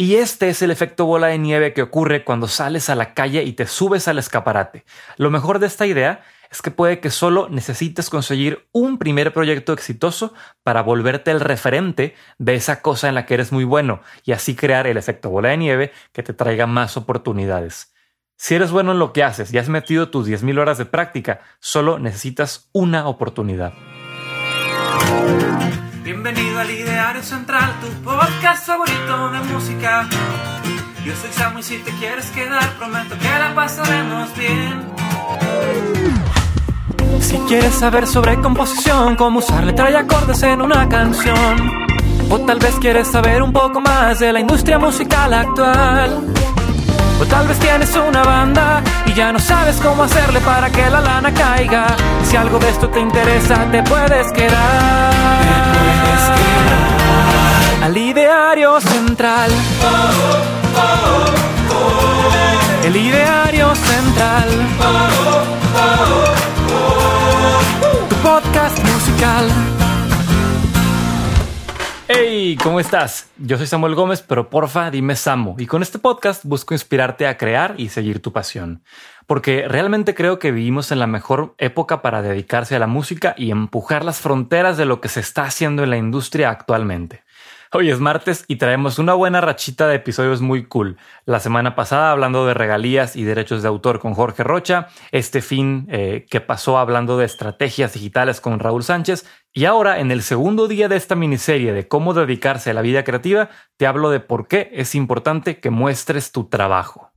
Y este es el efecto bola de nieve que ocurre cuando sales a la calle y te subes al escaparate. Lo mejor de esta idea es que puede que solo necesites conseguir un primer proyecto exitoso para volverte el referente de esa cosa en la que eres muy bueno y así crear el efecto bola de nieve que te traiga más oportunidades. Si eres bueno en lo que haces y has metido tus 10.000 horas de práctica, solo necesitas una oportunidad. Bienvenido al Ideario Central, tu podcast favorito de música. Yo soy Samu y si te quieres quedar, prometo que la pasaremos bien. Si quieres saber sobre composición, cómo usar letra y acordes en una canción, o tal vez quieres saber un poco más de la industria musical actual. O tal vez tienes una banda y ya no sabes cómo hacerle para que la lana caiga. Si algo de esto te interesa, te puedes quedar. Al ideario central. El ideario central. Tu podcast musical. Hey, ¿cómo estás? Yo soy Samuel Gómez, pero porfa, dime Samo. Y con este podcast busco inspirarte a crear y seguir tu pasión. Porque realmente creo que vivimos en la mejor época para dedicarse a la música y empujar las fronteras de lo que se está haciendo en la industria actualmente. Hoy es martes y traemos una buena rachita de episodios muy cool. La semana pasada hablando de regalías y derechos de autor con Jorge Rocha, este fin eh, que pasó hablando de estrategias digitales con Raúl Sánchez y ahora en el segundo día de esta miniserie de cómo dedicarse a la vida creativa, te hablo de por qué es importante que muestres tu trabajo.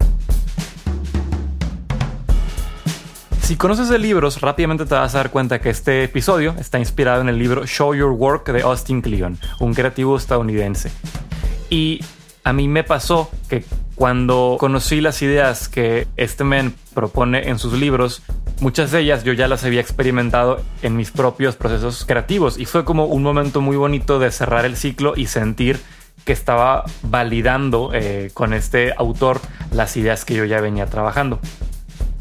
Si conoces de libros, rápidamente te vas a dar cuenta que este episodio está inspirado en el libro Show Your Work de Austin Kleon, un creativo estadounidense. Y a mí me pasó que cuando conocí las ideas que este men propone en sus libros, muchas de ellas yo ya las había experimentado en mis propios procesos creativos y fue como un momento muy bonito de cerrar el ciclo y sentir que estaba validando eh, con este autor las ideas que yo ya venía trabajando.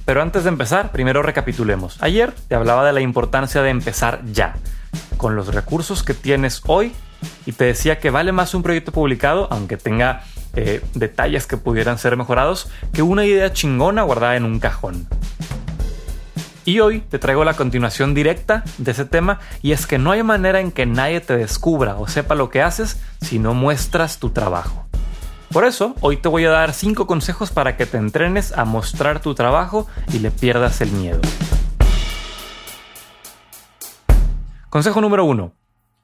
Pero antes de empezar, primero recapitulemos. Ayer te hablaba de la importancia de empezar ya, con los recursos que tienes hoy, y te decía que vale más un proyecto publicado, aunque tenga eh, detalles que pudieran ser mejorados, que una idea chingona guardada en un cajón. Y hoy te traigo la continuación directa de ese tema y es que no hay manera en que nadie te descubra o sepa lo que haces si no muestras tu trabajo. Por eso, hoy te voy a dar 5 consejos para que te entrenes a mostrar tu trabajo y le pierdas el miedo. Consejo número 1.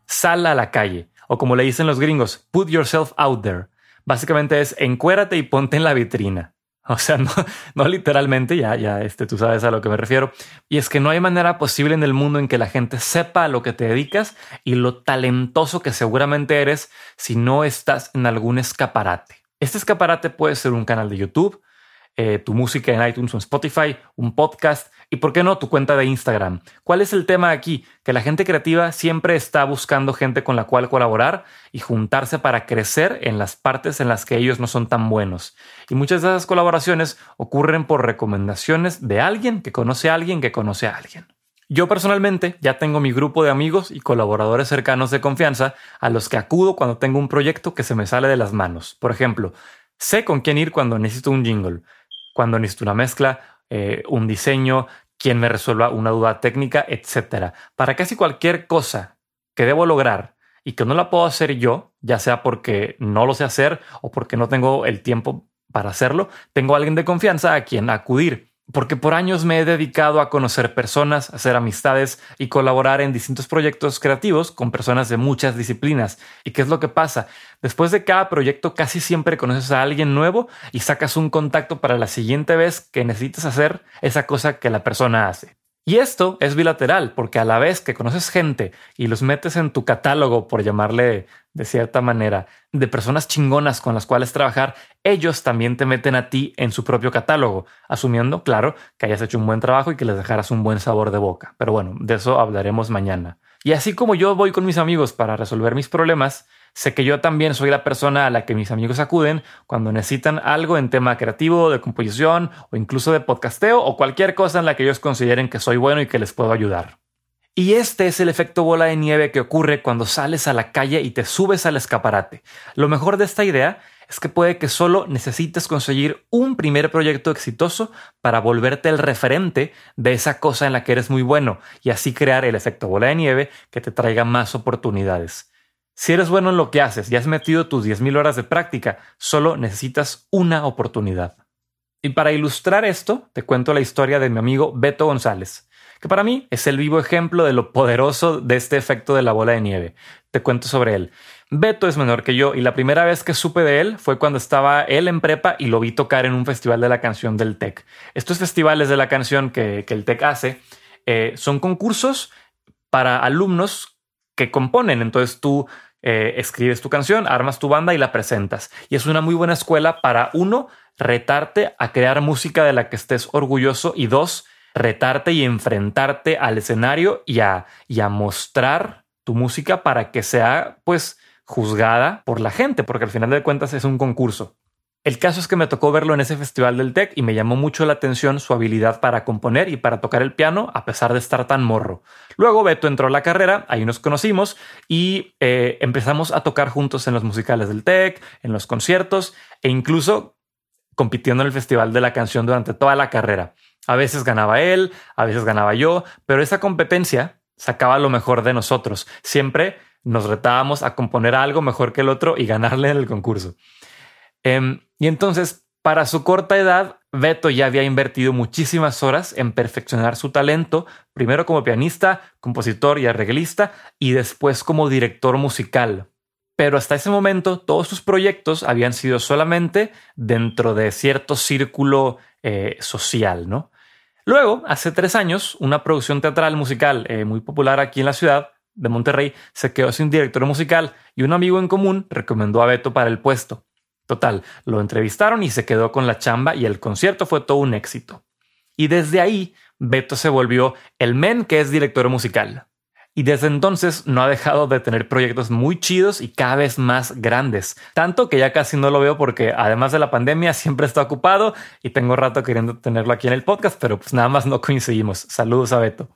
Sal a la calle, o como le dicen los gringos, put yourself out there. Básicamente es encuérate y ponte en la vitrina. O sea, no, no, literalmente, ya, ya, este, tú sabes a lo que me refiero. Y es que no hay manera posible en el mundo en que la gente sepa a lo que te dedicas y lo talentoso que seguramente eres si no estás en algún escaparate. Este escaparate puede ser un canal de YouTube, eh, tu música en iTunes o Spotify, un podcast y, ¿por qué no, tu cuenta de Instagram? ¿Cuál es el tema aquí? Que la gente creativa siempre está buscando gente con la cual colaborar y juntarse para crecer en las partes en las que ellos no son tan buenos. Y muchas de esas colaboraciones ocurren por recomendaciones de alguien que conoce a alguien que conoce a alguien. Yo personalmente ya tengo mi grupo de amigos y colaboradores cercanos de confianza a los que acudo cuando tengo un proyecto que se me sale de las manos. Por ejemplo, sé con quién ir cuando necesito un jingle, cuando necesito una mezcla, eh, un diseño, quien me resuelva una duda técnica, etc. Para casi cualquier cosa que debo lograr y que no la puedo hacer yo, ya sea porque no lo sé hacer o porque no tengo el tiempo para hacerlo, tengo a alguien de confianza a quien acudir porque por años me he dedicado a conocer personas, hacer amistades y colaborar en distintos proyectos creativos con personas de muchas disciplinas. ¿Y qué es lo que pasa? Después de cada proyecto casi siempre conoces a alguien nuevo y sacas un contacto para la siguiente vez que necesites hacer esa cosa que la persona hace. Y esto es bilateral, porque a la vez que conoces gente y los metes en tu catálogo, por llamarle de cierta manera, de personas chingonas con las cuales trabajar, ellos también te meten a ti en su propio catálogo, asumiendo, claro, que hayas hecho un buen trabajo y que les dejaras un buen sabor de boca. Pero bueno, de eso hablaremos mañana. Y así como yo voy con mis amigos para resolver mis problemas, Sé que yo también soy la persona a la que mis amigos acuden cuando necesitan algo en tema creativo, de composición o incluso de podcasteo o cualquier cosa en la que ellos consideren que soy bueno y que les puedo ayudar. Y este es el efecto bola de nieve que ocurre cuando sales a la calle y te subes al escaparate. Lo mejor de esta idea es que puede que solo necesites conseguir un primer proyecto exitoso para volverte el referente de esa cosa en la que eres muy bueno y así crear el efecto bola de nieve que te traiga más oportunidades. Si eres bueno en lo que haces y has metido tus 10.000 horas de práctica, solo necesitas una oportunidad. Y para ilustrar esto, te cuento la historia de mi amigo Beto González, que para mí es el vivo ejemplo de lo poderoso de este efecto de la bola de nieve. Te cuento sobre él. Beto es menor que yo y la primera vez que supe de él fue cuando estaba él en prepa y lo vi tocar en un festival de la canción del TEC. Estos festivales de la canción que, el TEC hace eh, son concursos para alumnos que componen. Entonces tú eh, escribes tu canción, armas tu banda y la presentas. Y es una muy buena escuela para uno, retarte a crear música de la que estés orgulloso y dos, retarte y enfrentarte al escenario y a, y a mostrar tu música para que sea pues juzgada por la gente, porque al final de cuentas es un concurso. El caso es que me tocó verlo en ese festival del TEC y me llamó mucho la atención su habilidad para componer y para tocar el piano a pesar de estar tan morro. Luego Beto entró a la carrera, ahí nos conocimos y eh, empezamos a tocar juntos en los musicales del TEC, en los conciertos e incluso compitiendo en el festival de la canción durante toda la carrera. A veces ganaba él, a veces ganaba yo, pero esa competencia sacaba lo mejor de nosotros. Siempre nos retábamos a componer algo mejor que el otro y ganarle en el concurso. Em, y entonces, para su corta edad, Beto ya había invertido muchísimas horas en perfeccionar su talento, primero como pianista, compositor y arreglista, y después como director musical. Pero hasta ese momento todos sus proyectos habían sido solamente dentro de cierto círculo eh, social, ¿no? Luego, hace tres años, una producción teatral musical eh, muy popular aquí en la ciudad de Monterrey se quedó sin director musical y un amigo en común recomendó a Beto para el puesto. Total, lo entrevistaron y se quedó con la chamba y el concierto fue todo un éxito. Y desde ahí, Beto se volvió el men que es director musical. Y desde entonces no ha dejado de tener proyectos muy chidos y cada vez más grandes. Tanto que ya casi no lo veo porque además de la pandemia siempre está ocupado y tengo rato queriendo tenerlo aquí en el podcast, pero pues nada más no coincidimos. Saludos a Beto.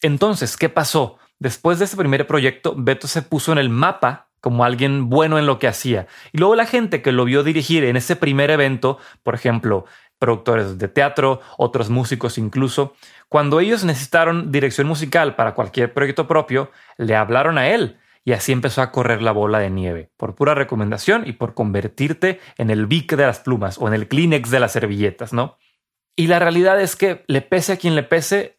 Entonces, ¿qué pasó? Después de ese primer proyecto, Beto se puso en el mapa como alguien bueno en lo que hacía. Y luego la gente que lo vio dirigir en ese primer evento, por ejemplo, productores de teatro, otros músicos incluso, cuando ellos necesitaron dirección musical para cualquier proyecto propio, le hablaron a él y así empezó a correr la bola de nieve, por pura recomendación y por convertirte en el Vic de las plumas o en el Kleenex de las servilletas, ¿no? Y la realidad es que le pese a quien le pese,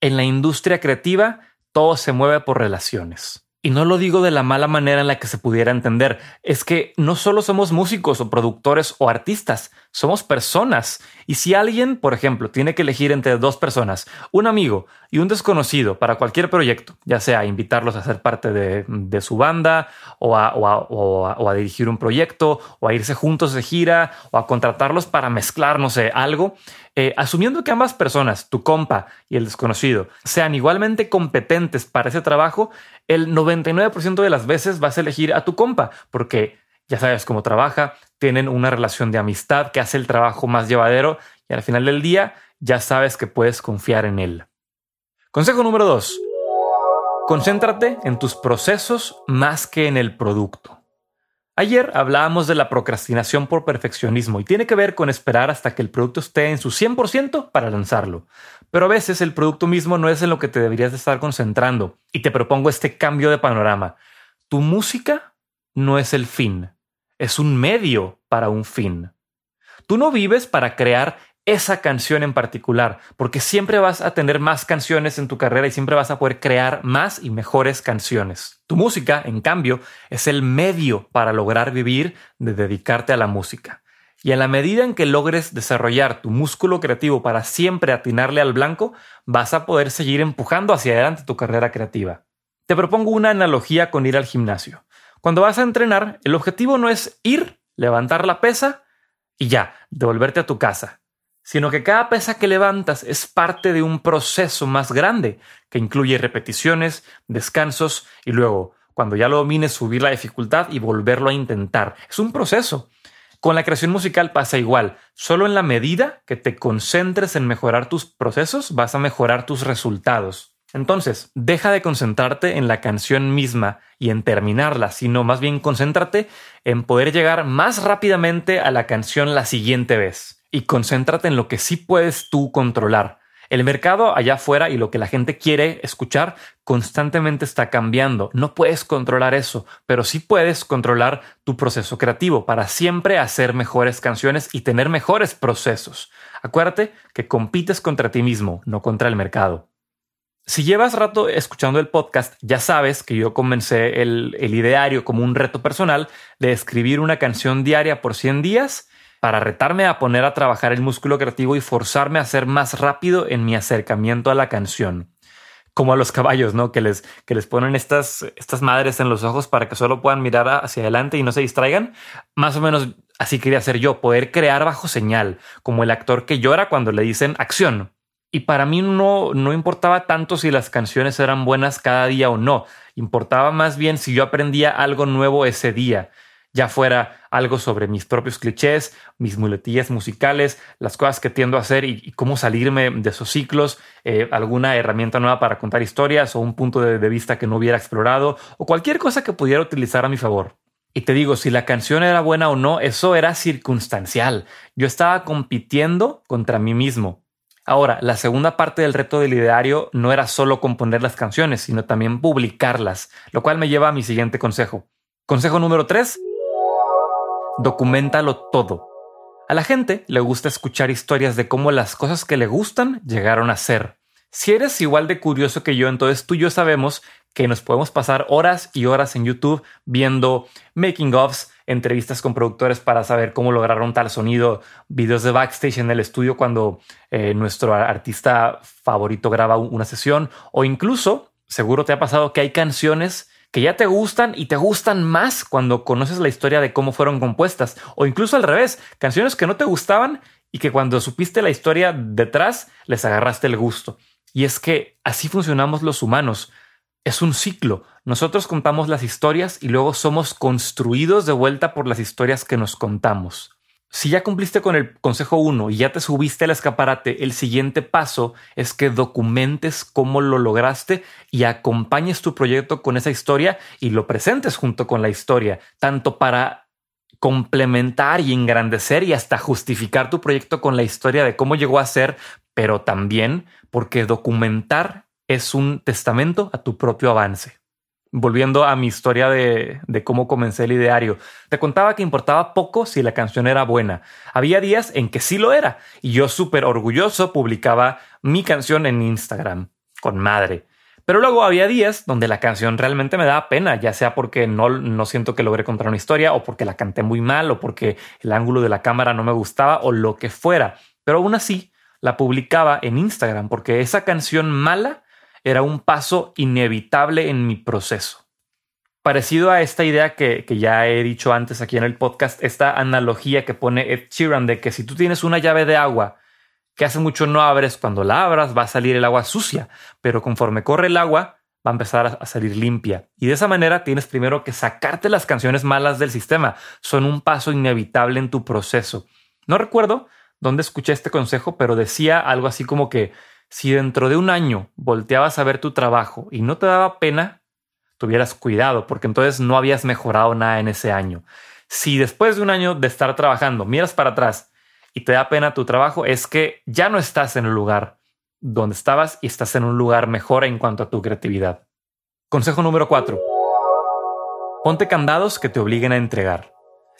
en la industria creativa todo se mueve por relaciones. Y no lo digo de la mala manera en la que se pudiera entender, es que no solo somos músicos o productores o artistas, somos personas. Y si alguien, por ejemplo, tiene que elegir entre dos personas, un amigo y un desconocido para cualquier proyecto, ya sea invitarlos a ser parte de, su banda o a, dirigir un proyecto o a irse juntos de gira o a contratarlos para mezclar, no sé, algo, eh, asumiendo que ambas personas, tu compa y el desconocido, sean igualmente competentes para ese trabajo, el 99% de las veces vas a elegir a tu compa, porque ya sabes cómo trabaja, tienen una relación de amistad que hace el trabajo más llevadero y al final del día ya sabes que puedes confiar en él. Consejo número 2. Concéntrate en tus procesos más que en el producto. Ayer hablábamos de la procrastinación por perfeccionismo y tiene que ver con esperar hasta que el producto esté en su 100% para lanzarlo. Pero a veces el producto mismo no es en lo que te deberías de estar concentrando y te propongo este cambio de panorama. Tu música no es el fin, es un medio para un fin. Tú no vives para crear esa canción en particular, porque siempre vas a tener más canciones en tu carrera y siempre vas a poder crear más y mejores canciones. Tu música, en cambio, es el medio para lograr vivir de dedicarte a la música. Y a la medida en que logres desarrollar tu músculo creativo para siempre atinarle al blanco, vas a poder seguir empujando hacia adelante tu carrera creativa. Te propongo una analogía con ir al gimnasio. Cuando vas a entrenar, el objetivo no es ir, levantar la pesa y ya, devolverte a tu casa sino que cada pesa que levantas es parte de un proceso más grande que incluye repeticiones, descansos y luego, cuando ya lo domines, subir la dificultad y volverlo a intentar. Es un proceso. Con la creación musical pasa igual. Solo en la medida que te concentres en mejorar tus procesos, vas a mejorar tus resultados. Entonces, deja de concentrarte en la canción misma y en terminarla, sino más bien concéntrate en poder llegar más rápidamente a la canción la siguiente vez. Y concéntrate en lo que sí puedes tú controlar. El mercado allá afuera y lo que la gente quiere escuchar constantemente está cambiando. No puedes controlar eso, pero sí puedes controlar tu proceso creativo para siempre hacer mejores canciones y tener mejores procesos. Acuérdate que compites contra ti mismo, no contra el mercado. Si llevas rato escuchando el podcast, ya sabes que yo comencé el, ideario como un reto personal de escribir una canción diaria por 100 días para retarme a poner a trabajar el músculo creativo y forzarme a ser más rápido en mi acercamiento a la canción. Como a los caballos, ¿no? Que les, que les ponen estas, estas madres en los ojos para que solo puedan mirar hacia adelante y no se distraigan. Más o menos así quería ser yo, poder crear bajo señal, como el actor que llora cuando le dicen acción y para mí no, no importaba tanto si las canciones eran buenas cada día o no. Importaba más bien si yo aprendía algo nuevo ese día, ya fuera algo sobre mis propios clichés, mis muletillas musicales, las cosas que tiendo a hacer y, cómo salirme de esos ciclos, eh, alguna herramienta nueva para contar historias o un punto de, de vista que no hubiera explorado o cualquier cosa que pudiera utilizar a mi favor. Y te digo, si la canción era buena o no, eso era circunstancial. Yo estaba compitiendo contra mí mismo. Ahora, la segunda parte del reto del ideario no era solo componer las canciones, sino también publicarlas, lo cual me lleva a mi siguiente consejo. Consejo número 3. Documentalo todo. A la gente le gusta escuchar historias de cómo las cosas que le gustan llegaron a ser. Si eres igual de curioso que yo, entonces tú y yo sabemos que nos podemos pasar horas y horas en YouTube viendo making ofs, entrevistas con productores para saber cómo lograron tal sonido, videos de backstage en el estudio cuando eh, nuestro artista favorito graba una sesión o incluso, seguro te ha pasado que hay canciones que ya te gustan y te gustan más cuando conoces la historia de cómo fueron compuestas o incluso al revés, canciones que no te gustaban y que cuando supiste la historia detrás les agarraste el gusto. Y es que así funcionamos los humanos. Es un ciclo. Nosotros contamos las historias y luego somos construidos de vuelta por las historias que nos contamos. Si ya cumpliste con el consejo 1 y ya te subiste al escaparate, el siguiente paso es que documentes cómo lo lograste y acompañes tu proyecto con esa historia y lo presentes junto con la historia, tanto para complementar y engrandecer y hasta justificar tu proyecto con la historia de cómo llegó a ser, pero también porque documentar es un testamento a tu propio avance. Volviendo a mi historia de, cómo comencé el ideario, te contaba que importaba poco si la canción era buena. Había días en que sí lo era y yo súper orgulloso publicaba mi canción en Instagram, con madre. Pero luego había días donde la canción realmente me daba pena, ya sea porque no, no siento que logré contar una historia o porque la canté muy mal o porque el ángulo de la cámara no me gustaba o lo que fuera. Pero aún así la publicaba en Instagram porque esa canción mala era un paso inevitable en mi proceso. Parecido a esta idea que, ya he dicho antes aquí en el podcast, esta analogía que pone Ed Sheeran de que si tú tienes una llave de agua que hace mucho no abres, cuando la abras va a salir el agua sucia, pero conforme corre el agua va a empezar a salir limpia. Y de esa manera tienes primero que sacarte las canciones malas del sistema. Son un paso inevitable en tu proceso. No recuerdo dónde escuché este consejo, pero decía algo así como que si dentro de un año volteabas a ver tu trabajo y no te daba pena, tuvieras cuidado, porque entonces no habías mejorado nada en ese año. Si después de un año de estar trabajando miras para atrás y te da pena tu trabajo, es que ya no estás en el lugar donde estabas y estás en un lugar mejor en cuanto a tu creatividad. Consejo número 4. Ponte candados que te obliguen a entregar.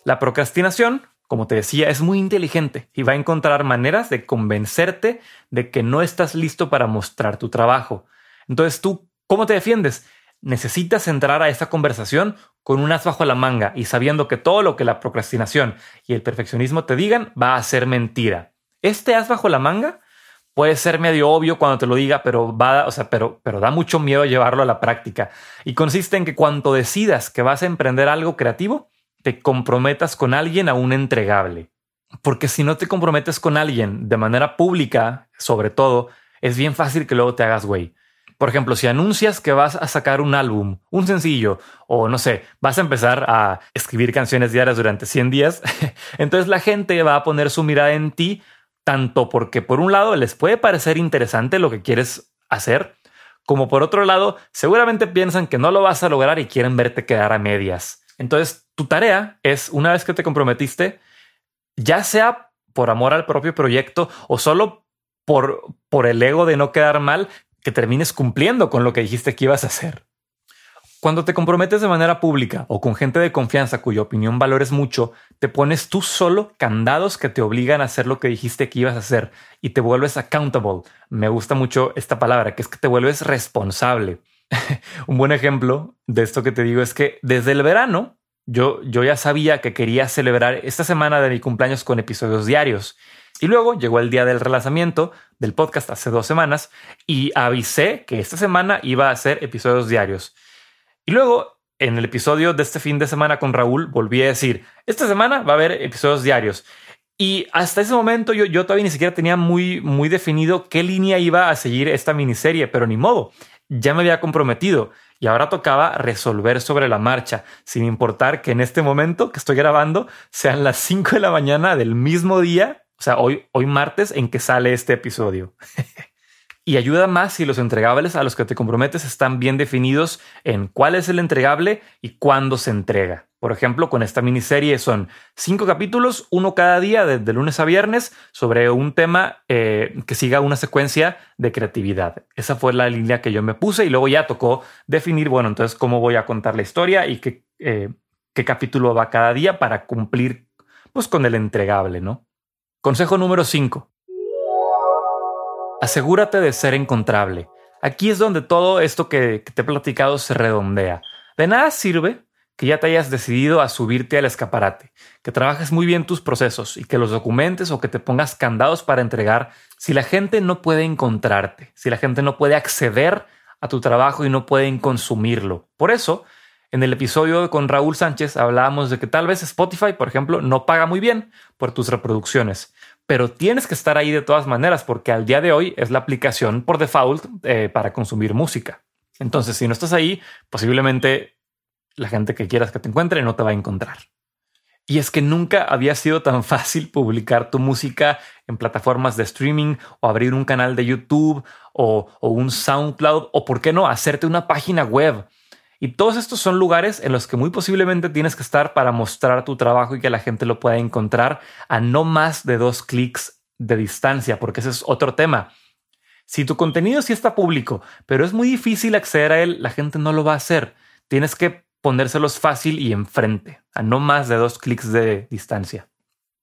La procrastinación como te decía, es muy inteligente y va a encontrar maneras de convencerte de que no estás listo para mostrar tu trabajo. Entonces tú, ¿cómo te defiendes? Necesitas entrar a esta conversación con un as bajo la manga y sabiendo que todo lo que la procrastinación y el perfeccionismo te digan va a ser mentira. Este as bajo la manga puede ser medio obvio cuando te lo diga, pero va, o sea, pero, pero da mucho miedo llevarlo a la práctica. Y consiste en que cuando decidas que vas a emprender algo creativo, te comprometas con alguien a un entregable. Porque si no te comprometes con alguien de manera pública, sobre todo, es bien fácil que luego te hagas güey. Por ejemplo, si anuncias que vas a sacar un álbum, un sencillo, o no sé, vas a empezar a escribir canciones diarias durante 100 días, entonces la gente va a poner su mirada en ti, tanto porque por un lado les puede parecer interesante lo que quieres hacer, como por otro lado, seguramente piensan que no lo vas a lograr y quieren verte quedar a medias. Entonces, tu tarea es, una vez que te comprometiste, ya sea por amor al propio proyecto o solo por, por el ego de no quedar mal, que termines cumpliendo con lo que dijiste que ibas a hacer. Cuando te comprometes de manera pública o con gente de confianza cuya opinión valores mucho, te pones tú solo candados que te obligan a hacer lo que dijiste que ibas a hacer y te vuelves accountable. Me gusta mucho esta palabra, que es que te vuelves responsable. Un buen ejemplo de esto que te digo es que desde el verano yo, yo ya sabía que quería celebrar esta semana de mi cumpleaños con episodios diarios. Y luego llegó el día del relanzamiento del podcast hace dos semanas y avisé que esta semana iba a hacer episodios diarios. Y luego, en el episodio de este fin de semana con Raúl, volví a decir, esta semana va a haber episodios diarios. Y hasta ese momento yo, yo todavía ni siquiera tenía muy, muy definido qué línea iba a seguir esta miniserie, pero ni modo, ya me había comprometido y ahora tocaba resolver sobre la marcha, sin importar que en este momento que estoy grabando sean las 5 de la mañana del mismo día, o sea, hoy, hoy martes en que sale este episodio. y ayuda más si los entregables a los que te comprometes están bien definidos en cuál es el entregable y cuándo se entrega. Por ejemplo, con esta miniserie son cinco capítulos, uno cada día, de, lunes a viernes, sobre un tema eh, que siga una secuencia de creatividad. Esa fue la línea que yo me puse y luego ya tocó definir, bueno, entonces cómo voy a contar la historia y qué, eh, qué capítulo va cada día para cumplir pues, con el entregable, ¿no? Consejo número 5. Asegúrate de ser encontrable. Aquí es donde todo esto que, te he platicado se redondea. De nada sirve que ya te hayas decidido a subirte al escaparate, que trabajes muy bien tus procesos y que los documentes o que te pongas candados para entregar si la gente no puede encontrarte, si la gente no puede acceder a tu trabajo y no pueden consumirlo. Por eso, en el episodio con Raúl Sánchez hablábamos de que tal vez Spotify, por ejemplo, no paga muy bien por tus reproducciones, pero tienes que estar ahí de todas maneras porque al día de hoy es la aplicación por default eh, para consumir música. Entonces, si no estás ahí, posiblemente la gente que quieras que te encuentre no te va a encontrar. Y es que nunca había sido tan fácil publicar tu música en plataformas de streaming o abrir un canal de YouTube o, o un SoundCloud o, por qué no, hacerte una página web. Y todos estos son lugares en los que muy posiblemente tienes que estar para mostrar tu trabajo y que la gente lo pueda encontrar a no más de dos clics de distancia, porque ese es otro tema. Si tu contenido sí está público, pero es muy difícil acceder a él, la gente no lo va a hacer. Tienes que ponérselos fácil y enfrente, a no más de dos clics de distancia.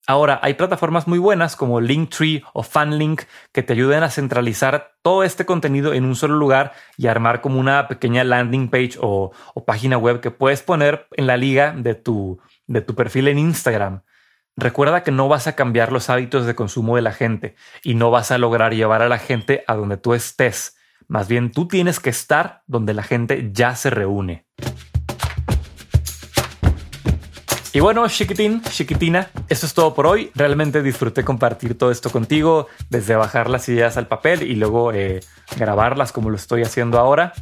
Ahora, hay plataformas muy buenas como Linktree o Fanlink que te ayuden a centralizar todo este contenido en un solo lugar y armar como una pequeña landing page o, página web que puedes poner en la liga de tu, de tu perfil en Instagram. Recuerda que no vas a cambiar los hábitos de consumo de la gente y no vas a lograr llevar a la gente a donde tú estés. Más bien tú tienes que estar donde la gente ya se reúne. Y bueno, chiquitín, chiquitina, eso es todo por hoy. Realmente disfruté compartir todo esto contigo, desde bajar las ideas al papel y luego eh, grabarlas como lo estoy haciendo ahora.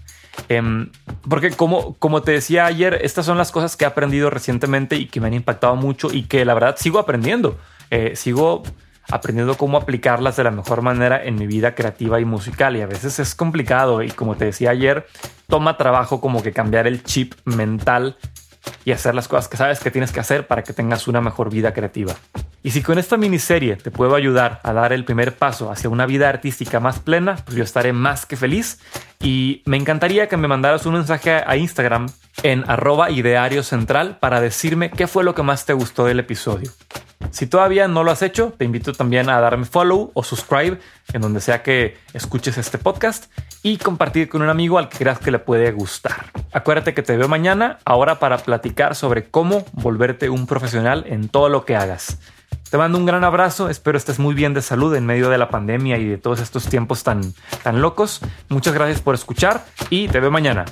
Em, porque como, como te decía ayer, estas son las cosas que he aprendido recientemente y que me han impactado mucho y que la verdad sigo aprendiendo. Eh, sigo aprendiendo cómo aplicarlas de la mejor manera en mi vida creativa y musical y a veces es complicado y como te decía ayer, toma trabajo como que cambiar el chip mental y hacer las cosas que sabes que tienes que hacer para que tengas una mejor vida creativa. Y si con esta miniserie te puedo ayudar a dar el primer paso hacia una vida artística más plena, pues yo estaré más que feliz y me encantaría que me mandaras un mensaje a Instagram en arroba ideario central para decirme qué fue lo que más te gustó del episodio. Si todavía no lo has hecho, te invito también a darme follow o subscribe en donde sea que escuches este podcast y compartir con un amigo al que creas que le puede gustar. Acuérdate que te veo mañana, ahora para platicar sobre cómo volverte un profesional en todo lo que hagas. Te mando un gran abrazo, espero estés muy bien de salud en medio de la pandemia y de todos estos tiempos tan, tan locos. Muchas gracias por escuchar y te veo mañana.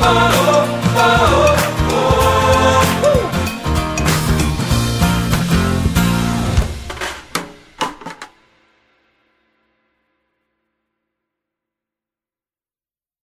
Oh, oh, oh.